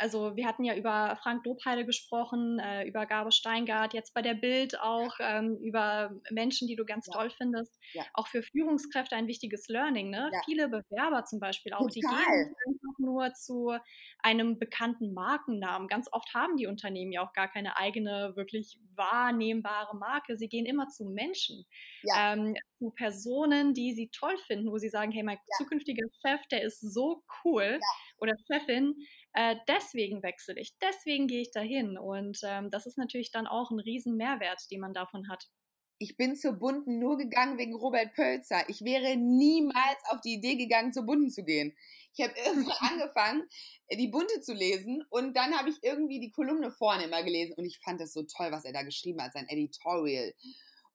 also wir hatten ja über Frank Dobheide gesprochen, äh, über Gabe Steingart, jetzt bei der Bild auch ähm, über Menschen, die du ganz ja. toll findest. Ja. Auch für Führungskräfte ein wichtiges Learning. Ne? Ja. Viele Bewerber zum Beispiel auch, Total. die gehen einfach nur zu einem bekannten Markennamen. Ganz oft haben die Unternehmen ja auch gar keine eigene, wirklich wahrnehmbare Marke. Sie gehen immer zu Menschen, ähm, zu Personen, die sie toll finden, wo sie sagen, hey, mein zukünftiger Chef, der ist so cool oder Chefin, äh, deswegen wechsle ich, deswegen gehe ich dahin. Und ähm, das ist natürlich dann auch ein riesen Mehrwert, den man davon hat. Ich bin zur Bunten nur gegangen wegen Robert Pölzer. Ich wäre niemals auf die Idee gegangen, zur Bunten zu gehen. Ich habe irgendwann angefangen, die Bunte zu lesen und dann habe ich irgendwie die Kolumne vorne immer gelesen und ich fand das so toll, was er da geschrieben hat, sein Editorial.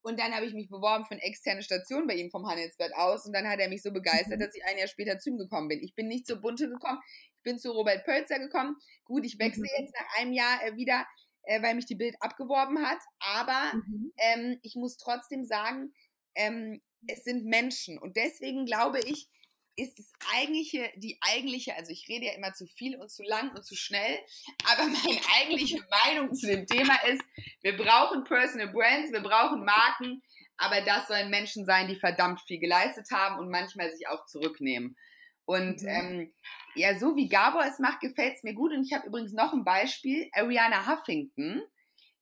Und dann habe ich mich beworben für eine externe Station bei ihm vom Handelsblatt aus und dann hat er mich so begeistert, dass ich ein Jahr später zu ihm gekommen bin. Ich bin nicht zur Bunte gekommen, bin zu Robert Pölzer gekommen. Gut, ich wechsle mhm. jetzt nach einem Jahr äh, wieder, äh, weil mich die Bild abgeworben hat. Aber mhm. ähm, ich muss trotzdem sagen, ähm, es sind Menschen. Und deswegen glaube ich, ist das eigentliche, die eigentliche, also ich rede ja immer zu viel und zu lang und zu schnell, aber meine eigentliche Meinung zu dem Thema ist, wir brauchen Personal Brands, wir brauchen Marken, aber das sollen Menschen sein, die verdammt viel geleistet haben und manchmal sich auch zurücknehmen. Und mhm. ähm, ja, so wie Gabor es macht, gefällt es mir gut. Und ich habe übrigens noch ein Beispiel, Ariana Huffington,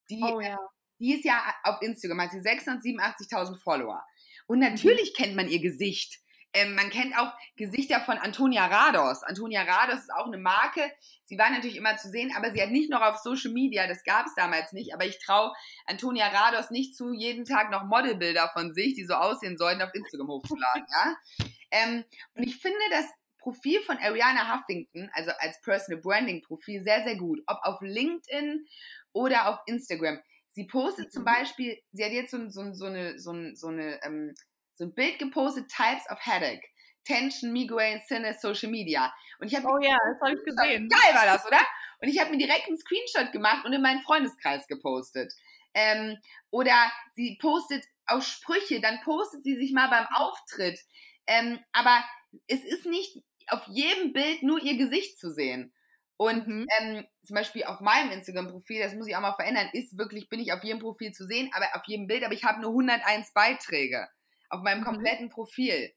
die, oh, ja. die ist ja auf Instagram, hat sie 687.000 Follower. Und mhm. natürlich kennt man ihr Gesicht. Ähm, man kennt auch Gesichter von Antonia Rados. Antonia Rados ist auch eine Marke. Sie war natürlich immer zu sehen, aber sie hat nicht noch auf Social Media, das gab es damals nicht. Aber ich traue Antonia Rados nicht zu, jeden Tag noch Modelbilder von sich, die so aussehen sollten, auf Instagram hochzuladen. ja? Ähm, und ich finde das Profil von Ariana Huffington, also als Personal Branding Profil, sehr, sehr gut. Ob auf LinkedIn oder auf Instagram. Sie postet zum mhm. Beispiel, sie hat jetzt so, so, so eine, so, so, eine, ähm, so ein Bild gepostet, Types of Headache. Tension, Migraine, Sinne, Social Media. Und ich oh ja, das habe ich gesehen. Geil war das, oder? Und ich habe mir direkt einen Screenshot gemacht und in meinen Freundeskreis gepostet. Ähm, oder sie postet auch Sprüche, dann postet sie sich mal beim Auftritt. Ähm, aber es ist nicht auf jedem Bild nur ihr Gesicht zu sehen. Und mhm. ähm, zum Beispiel auf meinem Instagram-Profil, das muss ich auch mal verändern, ist wirklich, bin ich auf jedem Profil zu sehen, aber auf jedem Bild, aber ich habe nur 101 Beiträge auf meinem mhm. kompletten Profil.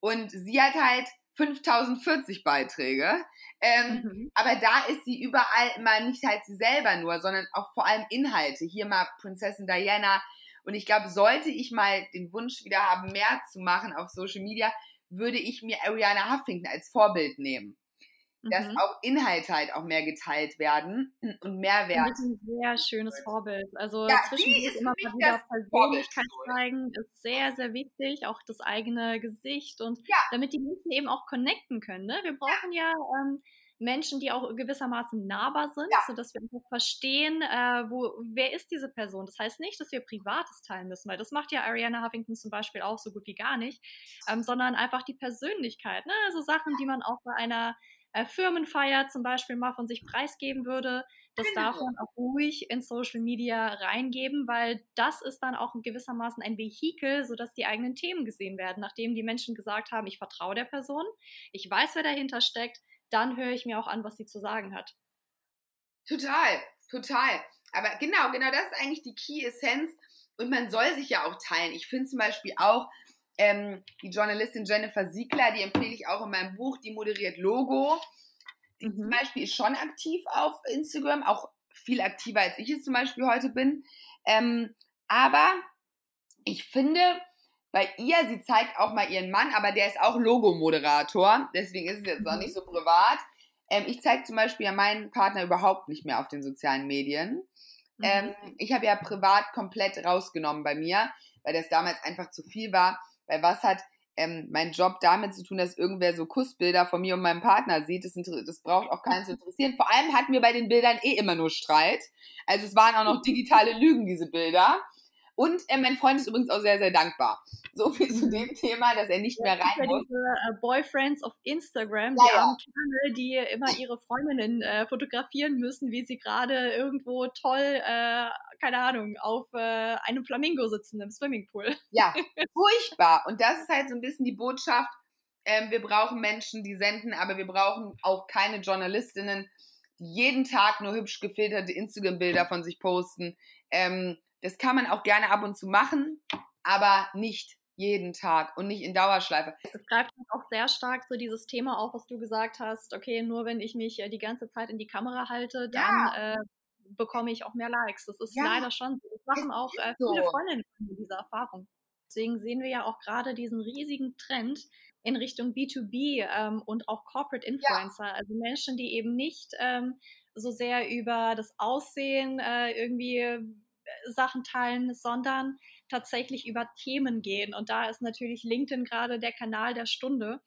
Und sie hat halt 5040 Beiträge. Ähm, mhm. Aber da ist sie überall immer nicht halt sie selber nur, sondern auch vor allem Inhalte. Hier mal Prinzessin Diana. Und ich glaube, sollte ich mal den Wunsch wieder haben, mehr zu machen auf Social Media, würde ich mir Ariana Huffington als Vorbild nehmen. Dass mhm. auch Inhalte halt auch mehr geteilt werden und mehr werden. Das ist ein sehr schönes Vorbild. Also ja, zwischendurch immer mal wieder Persönlichkeit zeigen, ist sehr, sehr wichtig. Auch das eigene Gesicht und ja. damit die Menschen eben auch connecten können. Ne? Wir brauchen ja, ja ähm, Menschen, die auch gewissermaßen nahbar sind, ja. sodass wir einfach verstehen, äh, wo, wer ist diese Person. Das heißt nicht, dass wir Privates teilen müssen, weil das macht ja Ariana Huffington zum Beispiel auch so gut wie gar nicht, ähm, sondern einfach die Persönlichkeit. Ne? Also Sachen, die man auch bei einer äh, Firmenfeier zum Beispiel mal von sich preisgeben würde, das genau. darf man auch ruhig in Social Media reingeben, weil das ist dann auch gewissermaßen ein Vehikel, sodass die eigenen Themen gesehen werden, nachdem die Menschen gesagt haben, ich vertraue der Person, ich weiß, wer dahinter steckt, dann höre ich mir auch an, was sie zu sagen hat. Total, total. Aber genau, genau das ist eigentlich die Key Essenz. Und man soll sich ja auch teilen. Ich finde zum Beispiel auch ähm, die Journalistin Jennifer Siegler, die empfehle ich auch in meinem Buch, die moderiert Logo. Die mhm. zum Beispiel ist schon aktiv auf Instagram, auch viel aktiver als ich es zum Beispiel heute bin. Ähm, aber ich finde, bei ihr, sie zeigt auch mal ihren Mann, aber der ist auch Logomoderator, deswegen ist es jetzt noch nicht so privat. Ähm, ich zeige zum Beispiel ja meinen Partner überhaupt nicht mehr auf den sozialen Medien. Mhm. Ähm, ich habe ja privat komplett rausgenommen bei mir, weil das damals einfach zu viel war. Weil was hat ähm, mein Job damit zu tun, dass irgendwer so Kussbilder von mir und meinem Partner sieht? Das, das braucht auch keinen zu interessieren. Vor allem hatten wir bei den Bildern eh immer nur Streit. Also es waren auch noch digitale Lügen, diese Bilder. Und äh, mein Freund ist übrigens auch sehr, sehr dankbar. So viel zu dem Thema, dass er nicht mehr rein ja muss. Diese äh, Boyfriends auf Instagram, die ja, Kerle, die immer ihre Freundinnen äh, fotografieren müssen, wie sie gerade irgendwo toll, äh, keine Ahnung, auf äh, einem Flamingo sitzen im Swimmingpool. Ja, furchtbar. Und das ist halt so ein bisschen die Botschaft, ähm, wir brauchen Menschen, die senden, aber wir brauchen auch keine Journalistinnen, die jeden Tag nur hübsch gefilterte Instagram-Bilder von sich posten. Ähm, das kann man auch gerne ab und zu machen, aber nicht jeden Tag und nicht in Dauerschleife. Es greift auch sehr stark so dieses Thema auf, was du gesagt hast. Okay, nur wenn ich mich äh, die ganze Zeit in die Kamera halte, dann ja. äh, bekomme ich auch mehr Likes. Das ist ja. leider schon so. Das machen auch äh, viele so. Freundinnen diese Erfahrung. Deswegen sehen wir ja auch gerade diesen riesigen Trend in Richtung B2B ähm, und auch Corporate Influencer. Ja. Also Menschen, die eben nicht ähm, so sehr über das Aussehen äh, irgendwie Sachen teilen, sondern tatsächlich über Themen gehen. Und da ist natürlich LinkedIn gerade der Kanal der Stunde.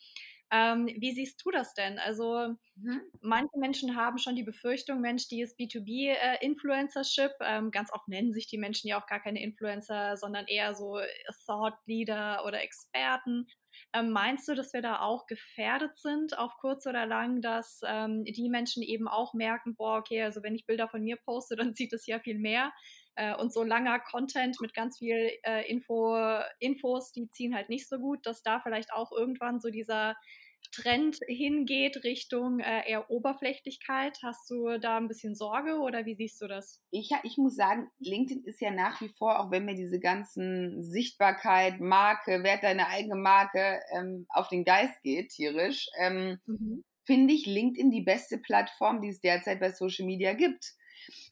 Ähm, wie siehst du das denn? Also mhm. manche Menschen haben schon die Befürchtung, Mensch, die ist B2B-Influencership. Äh, ähm, ganz oft nennen sich die Menschen ja auch gar keine Influencer, sondern eher so Thought Leader oder Experten. Ähm, meinst du, dass wir da auch gefährdet sind auf kurz oder lang, dass ähm, die Menschen eben auch merken, boah, okay, also wenn ich Bilder von mir poste, dann sieht es ja viel mehr. Äh, und so langer Content mit ganz viel äh, Info, Infos, die ziehen halt nicht so gut, dass da vielleicht auch irgendwann so dieser Trend hingeht Richtung äh, eher Oberflächlichkeit. Hast du da ein bisschen Sorge oder wie siehst du das? Ich, ich muss sagen, LinkedIn ist ja nach wie vor, auch wenn mir diese ganzen Sichtbarkeit, Marke, Wert deine eigene Marke ähm, auf den Geist geht, tierisch, ähm, mhm. finde ich LinkedIn die beste Plattform, die es derzeit bei Social Media gibt.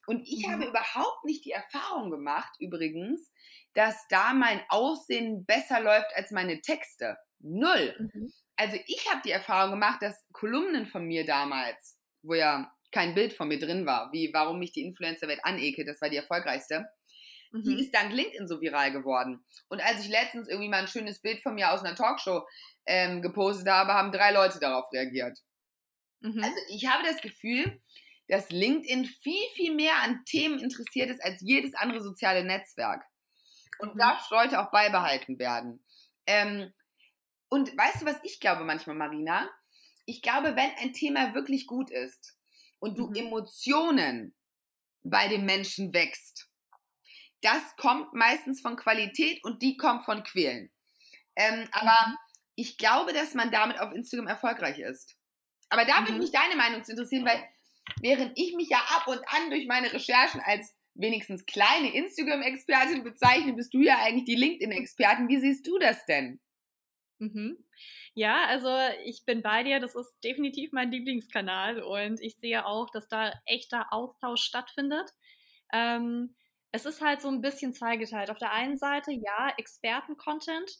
Und ich mhm. habe überhaupt nicht die Erfahrung gemacht, übrigens, dass da mein Aussehen besser läuft als meine Texte. Null. Mhm. Also ich habe die Erfahrung gemacht, dass Kolumnen von mir damals, wo ja kein Bild von mir drin war, wie warum mich die Influencer-Welt anekelt, das war die erfolgreichste, mhm. die ist dank LinkedIn so viral geworden. Und als ich letztens irgendwie mal ein schönes Bild von mir aus einer Talkshow ähm, gepostet habe, haben drei Leute darauf reagiert. Mhm. Also ich habe das Gefühl, dass LinkedIn viel, viel mehr an Themen interessiert ist als jedes andere soziale Netzwerk. Und mhm. das sollte auch beibehalten werden. Ähm, und weißt du, was ich glaube manchmal, Marina? Ich glaube, wenn ein Thema wirklich gut ist und du mhm. Emotionen bei dem Menschen wächst, das kommt meistens von Qualität und die kommt von Quälen. Ähm, aber mhm. ich glaube, dass man damit auf Instagram erfolgreich ist. Aber da würde mhm. mich deine Meinung zu interessieren, weil während ich mich ja ab und an durch meine Recherchen als wenigstens kleine Instagram-Expertin bezeichne, bist du ja eigentlich die LinkedIn-Expertin. Wie siehst du das denn? Mhm. Ja, also ich bin bei dir, das ist definitiv mein Lieblingskanal und ich sehe auch, dass da echter Austausch stattfindet. Ähm, es ist halt so ein bisschen zweigeteilt. Auf der einen Seite, ja, Experten-Content,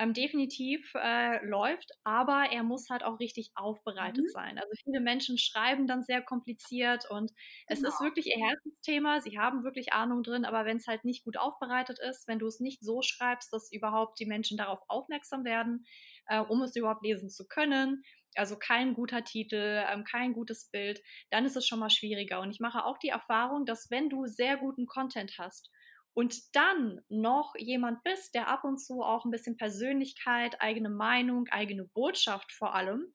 ähm, definitiv äh, läuft, aber er muss halt auch richtig aufbereitet mhm. sein. Also viele Menschen schreiben dann sehr kompliziert und es genau. ist wirklich ihr Herzensthema. Sie haben wirklich Ahnung drin, aber wenn es halt nicht gut aufbereitet ist, wenn du es nicht so schreibst, dass überhaupt die Menschen darauf aufmerksam werden, äh, um es überhaupt lesen zu können, also kein guter Titel, ähm, kein gutes Bild, dann ist es schon mal schwieriger. Und ich mache auch die Erfahrung, dass wenn du sehr guten Content hast und dann noch jemand bist, der ab und zu auch ein bisschen Persönlichkeit, eigene Meinung, eigene Botschaft vor allem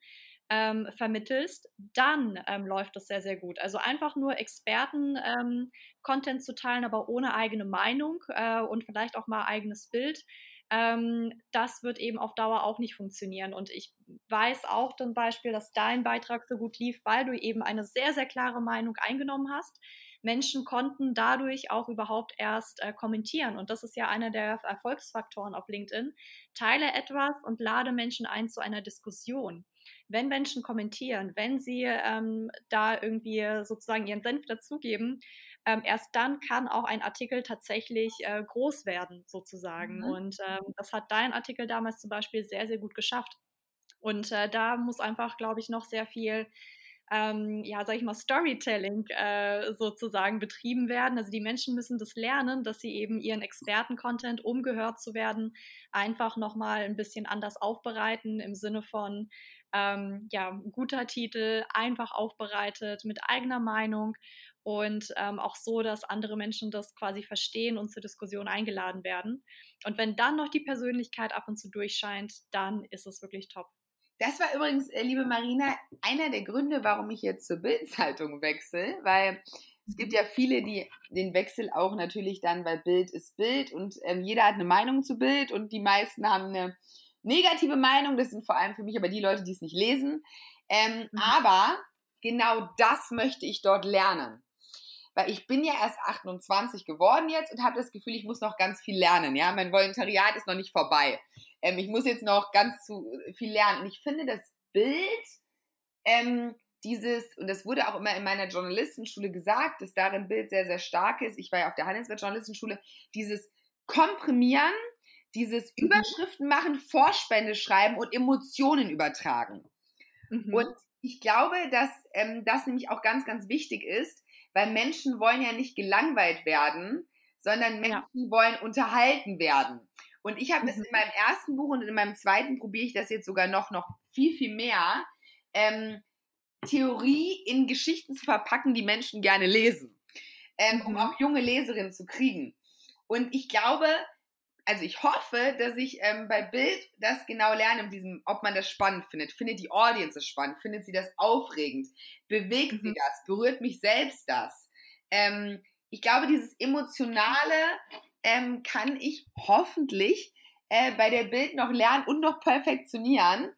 ähm, vermittelst, dann ähm, läuft das sehr, sehr gut. Also einfach nur Experten-Content ähm, zu teilen, aber ohne eigene Meinung äh, und vielleicht auch mal eigenes Bild, ähm, das wird eben auf Dauer auch nicht funktionieren. Und ich weiß auch zum Beispiel, dass dein Beitrag so gut lief, weil du eben eine sehr, sehr klare Meinung eingenommen hast. Menschen konnten dadurch auch überhaupt erst äh, kommentieren. Und das ist ja einer der Erfolgsfaktoren auf LinkedIn. Teile etwas und lade Menschen ein zu einer Diskussion. Wenn Menschen kommentieren, wenn sie ähm, da irgendwie sozusagen ihren Senf dazugeben, ähm, erst dann kann auch ein Artikel tatsächlich äh, groß werden, sozusagen. Mhm. Und ähm, das hat dein Artikel damals zum Beispiel sehr, sehr gut geschafft. Und äh, da muss einfach, glaube ich, noch sehr viel ähm, ja, sag ich mal, Storytelling äh, sozusagen betrieben werden. Also die Menschen müssen das lernen, dass sie eben ihren Experten-Content, um gehört zu werden, einfach nochmal ein bisschen anders aufbereiten im Sinne von, ähm, ja, guter Titel, einfach aufbereitet, mit eigener Meinung und ähm, auch so, dass andere Menschen das quasi verstehen und zur Diskussion eingeladen werden. Und wenn dann noch die Persönlichkeit ab und zu durchscheint, dann ist es wirklich top. Das war übrigens, äh, liebe Marina, einer der Gründe, warum ich jetzt zur Bildzeitung wechsle, weil es gibt ja viele, die den Wechsel auch natürlich dann, weil Bild ist Bild und ähm, jeder hat eine Meinung zu Bild und die meisten haben eine negative Meinung. Das sind vor allem für mich aber die Leute, die es nicht lesen. Ähm, mhm. Aber genau das möchte ich dort lernen. Weil ich bin ja erst 28 geworden jetzt und habe das Gefühl, ich muss noch ganz viel lernen. Ja, mein Volontariat ist noch nicht vorbei. Ähm, ich muss jetzt noch ganz zu viel lernen. Und ich finde das Bild, ähm, dieses, und das wurde auch immer in meiner Journalistenschule gesagt, dass darin Bild sehr, sehr stark ist. Ich war ja auf der Handelswelt Journalistenschule, dieses Komprimieren, dieses mhm. Überschriften machen, Vorspende schreiben und Emotionen übertragen. Mhm. Und ich glaube, dass ähm, das nämlich auch ganz, ganz wichtig ist, weil Menschen wollen ja nicht gelangweilt werden, sondern Menschen ja. wollen unterhalten werden. Und ich habe mhm. es in meinem ersten Buch und in meinem zweiten probiere ich das jetzt sogar noch, noch viel, viel mehr, ähm, Theorie in Geschichten zu verpacken, die Menschen gerne lesen, ähm, mhm. um auch junge Leserinnen zu kriegen. Und ich glaube, also ich hoffe, dass ich ähm, bei Bild das genau lerne, in diesem, ob man das spannend findet. Findet die Audience es spannend? Findet sie das aufregend? Bewegt mhm. sie das? Berührt mich selbst das? Ähm, ich glaube, dieses Emotionale ähm, kann ich hoffentlich äh, bei der Bild noch lernen und noch perfektionieren.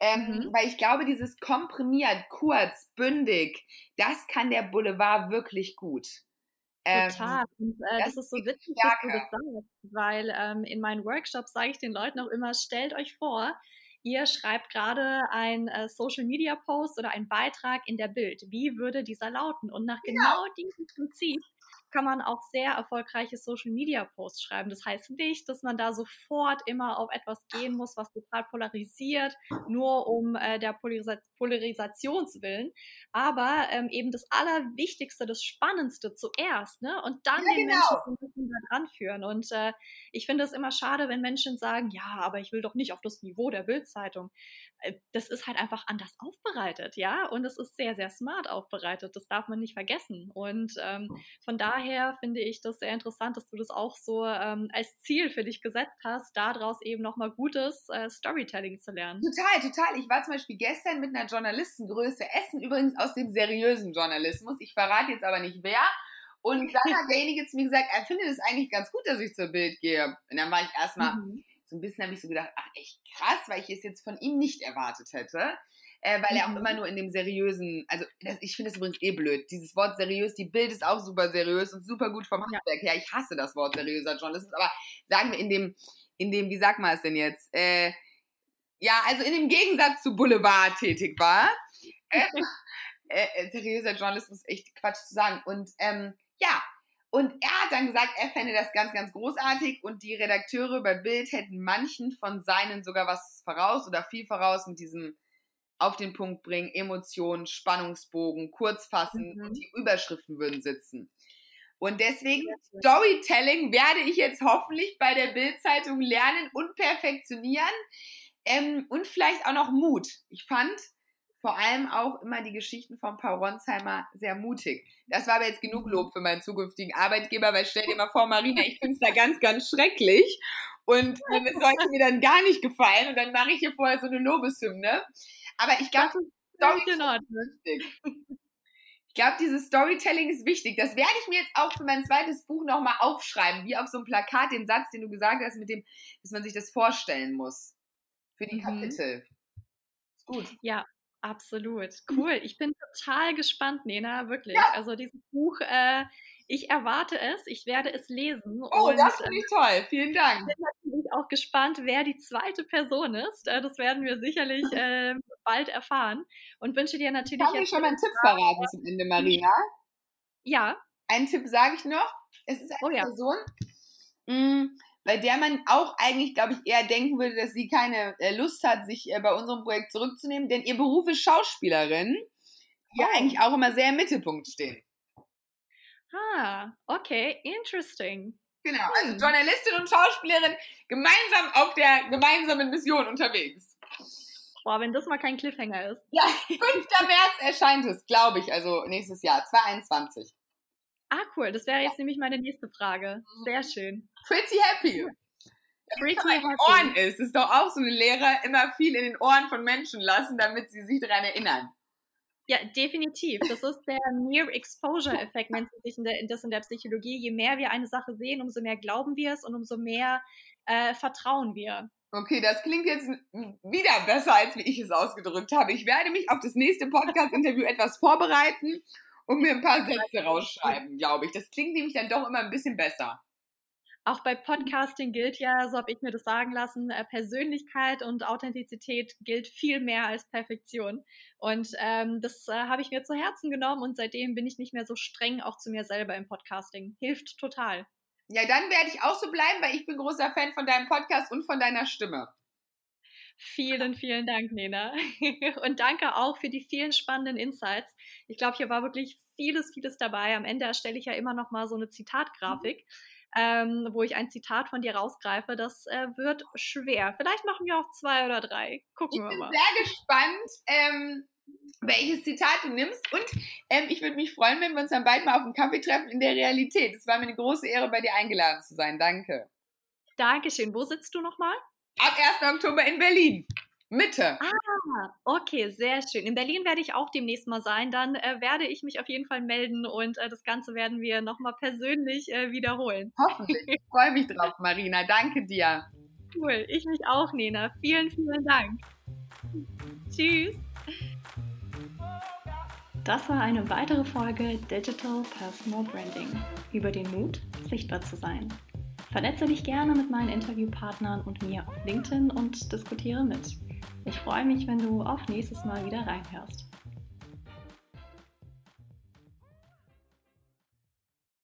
Ähm, mhm. Weil ich glaube, dieses komprimiert, kurz, bündig, das kann der Boulevard wirklich gut. Ähm, Total. Und äh, das, das, ist so witzig, dass du das sagst, weil ähm, in meinen Workshops sage ich den Leuten auch immer, stellt euch vor, ihr schreibt gerade ein äh, Social Media Post oder einen Beitrag in der Bild. Wie würde dieser lauten? Und nach genau, genau diesem Prinzip kann man auch sehr erfolgreiche Social Media Posts schreiben. Das heißt nicht, dass man da sofort immer auf etwas gehen muss, was total polarisiert, nur um äh, der Polarisa Polarisationswillen. Aber ähm, eben das Allerwichtigste, das Spannendste zuerst, ne? Und dann ja, den genau. Menschen so ein bisschen da dran führen. Und äh, ich finde es immer schade, wenn Menschen sagen, ja, aber ich will doch nicht auf das Niveau der Bildzeitung. Äh, das ist halt einfach anders aufbereitet, ja, und es ist sehr, sehr smart aufbereitet. Das darf man nicht vergessen. Und ähm, von daher finde ich das sehr interessant, dass du das auch so ähm, als Ziel für dich gesetzt hast, daraus eben nochmal gutes äh, Storytelling zu lernen. Total, total. Ich war zum Beispiel gestern mit einer Journalistengröße Essen, übrigens aus dem seriösen Journalismus. Ich verrate jetzt aber nicht wer. Und dann hat derjenige zu mir gesagt, er findet es eigentlich ganz gut, dass ich zur Bild gehe. Und dann war ich erstmal. Mhm so ein bisschen habe ich so gedacht, ach echt krass, weil ich es jetzt von ihm nicht erwartet hätte. Äh, weil er auch mhm. immer nur in dem seriösen, also das, ich finde es übrigens eh blöd, dieses Wort seriös, die Bild ist auch super seriös und super gut vom Handwerk her. Ich hasse das Wort seriöser Journalismus, aber sagen wir in dem, in dem, wie sagt man es denn jetzt? Äh, ja, also in dem Gegensatz zu Boulevard tätig war. Äh, äh, seriöser Journalismus echt Quatsch zu sagen. Und ähm, ja, und er hat dann gesagt, er fände das ganz, ganz großartig und die Redakteure bei Bild hätten manchen von seinen sogar was voraus oder viel voraus mit diesem auf den Punkt bringen, Emotionen, Spannungsbogen, kurz fassen mhm. und die Überschriften würden sitzen. Und deswegen Storytelling werde ich jetzt hoffentlich bei der Bildzeitung lernen und perfektionieren ähm, und vielleicht auch noch Mut. Ich fand, vor allem auch immer die Geschichten von Paul Ronsheimer sehr mutig. Das war aber jetzt genug Lob für meinen zukünftigen Arbeitgeber, weil stell dir mal vor, Marina, ich finde es da ganz, ganz schrecklich. Und ähm, es sollte mir dann gar nicht gefallen. Und dann mache ich hier vorher so eine Lobeshymne. Aber ich glaube, ich glaube, dieses Storytelling ist wichtig. Das werde ich mir jetzt auch für mein zweites Buch nochmal aufschreiben, wie auf so einem Plakat, den Satz, den du gesagt hast, mit dem, dass man sich das vorstellen muss. Für die mhm. Kapitel. Gut. Ja, Absolut. Cool. Ich bin total gespannt, Nena, wirklich. Ja. Also dieses Buch, äh, ich erwarte es, ich werde es lesen. Oh, und, das finde ich äh, toll. Vielen Dank. Ich bin natürlich auch gespannt, wer die zweite Person ist. Äh, das werden wir sicherlich äh, bald erfahren. Und wünsche dir natürlich. Kannst du schon mal einen Tipp verraten zum Ende, Marina? Ja. Einen Tipp sage ich noch. Es ist eine oh, ja. Person, mh, mm, bei der man auch eigentlich, glaube ich, eher denken würde, dass sie keine äh, Lust hat, sich äh, bei unserem Projekt zurückzunehmen, denn ihr Beruf ist Schauspielerin, die ja oh. eigentlich auch immer sehr im Mittelpunkt stehen. Ah, okay, interesting. Genau, also. Journalistin und Schauspielerin gemeinsam auf der gemeinsamen Mission unterwegs. Boah, wenn das mal kein Cliffhanger ist. Ja, 5. März erscheint es, glaube ich, also nächstes Jahr, 2021. Ah, cool. Das wäre jetzt nämlich meine nächste Frage. Sehr schön. Pretty happy. Pretty happy. Ohren ist. Ist doch auch so eine Lehre, immer viel in den Ohren von Menschen lassen, damit sie sich daran erinnern. Ja, definitiv. Das ist der Near Exposure Effekt, nennt sich das in der Psychologie. Je mehr wir eine Sache sehen, umso mehr glauben wir es und umso mehr äh, vertrauen wir. Okay, das klingt jetzt wieder besser, als wie ich es ausgedrückt habe. Ich werde mich auf das nächste Podcast-Interview etwas vorbereiten und mir ein paar Sätze rausschreiben, glaube ich. Das klingt nämlich dann doch immer ein bisschen besser. Auch bei Podcasting gilt ja, so habe ich mir das sagen lassen, äh, Persönlichkeit und Authentizität gilt viel mehr als Perfektion. Und ähm, das äh, habe ich mir zu Herzen genommen und seitdem bin ich nicht mehr so streng auch zu mir selber im Podcasting. Hilft total. Ja, dann werde ich auch so bleiben, weil ich bin großer Fan von deinem Podcast und von deiner Stimme. Vielen, vielen Dank, Nena. Und danke auch für die vielen spannenden Insights. Ich glaube, hier war wirklich vieles, vieles dabei. Am Ende erstelle ich ja immer noch mal so eine Zitatgrafik. Mhm ähm, wo ich ein Zitat von dir rausgreife. Das äh, wird schwer. Vielleicht machen wir auch zwei oder drei. Gucken ich wir mal. Ich bin sehr gespannt. Ähm, welches Zitat du nimmst. Und ähm, ich würde mich freuen, wenn wir uns dann bald mal auf einen Kaffee treffen in der Realität. Es war mir eine große Ehre, bei dir eingeladen zu sein. Danke. Dankeschön. Wo sitzt du nochmal? Ab 1. Oktober in Berlin. Mitte. Ah, okay, sehr schön. In Berlin werde ich auch demnächst mal sein. Dann äh, werde ich mich auf jeden Fall melden und äh, das Ganze werden wir nochmal persönlich äh, wiederholen. Hoffentlich. Ich freue mich drauf, Marina. Danke dir. Cool. Ich mich auch, Nena. Vielen, vielen Dank. Tschüss. Das war eine weitere Folge Digital Personal Branding über den Mut, sichtbar zu sein. Vernetze dich gerne mit meinen Interviewpartnern und mir auf LinkedIn und diskutiere mit. Ich freue mich, wenn du auch nächstes Mal wieder reinhörst.